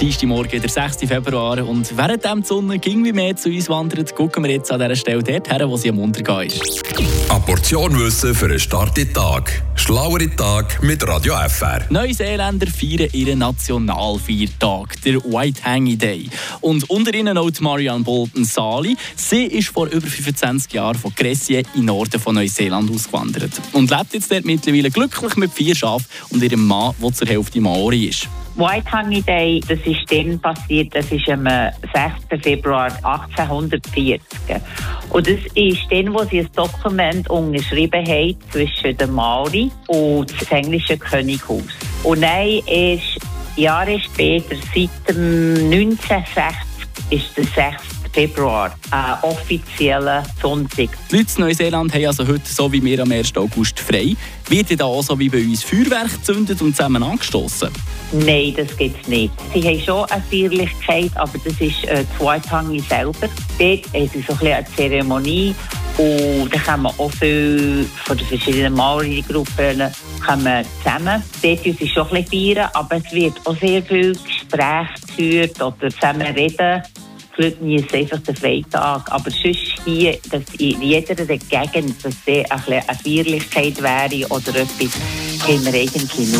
Dienstagmorgen, der 6. Februar. Und während die Sonne ging wie mehr zu uns wandert, gucken wir jetzt an dieser Stelle dort her, wo sie am Untergehen ist. Eine Portion Wissen für einen starken Tag. Schlauere Tag mit Radio FR. Neuseeländer feiern ihren Nationalfeiertag, der White Hangy Day. Und unter ihnen auch Marianne Bolton Sali. Sie ist vor über 25 Jahren von Cressier in Norden von Neuseeland ausgewandert. Und lebt jetzt dort mittlerweile glücklich mit vier Schafen und ihrem Mann, der zur Hälfte Maori ist. White Day, das ist dann passiert, das ist am 6. Februar 1840. Und das ist dann, wo sie ein Dokument unterschrieben haben zwischen den Maori und das englische Könighaus. Und dann ist Jahre später, seit dem 1960, ist der 6. Februar ein offizieller Sonntag. Die Leute in Neuseeland haben also heute, so wie wir am 1. August, frei. Wird da auch so wie bei uns Feuerwerk gezündet und zusammen angestoßen? Nein, das gibt es nicht. Sie haben schon eine Feierlichkeit, aber das ist äh, Zweitangi selber. Dort haben sie so ein eine Zeremonie und da kommen auch viele von den verschiedenen Maori-Gruppen zusammen. Dort tun sie schon ein bisschen feiern, aber es wird auch sehr viel Gespräch geführt oder zusammen reden. Die Leute genießen einfach den Freitag. Aber sonst hier, dass in jeder Gegend dass eine Feierlichkeit wäre oder etwas, haben wir eigentlich nicht.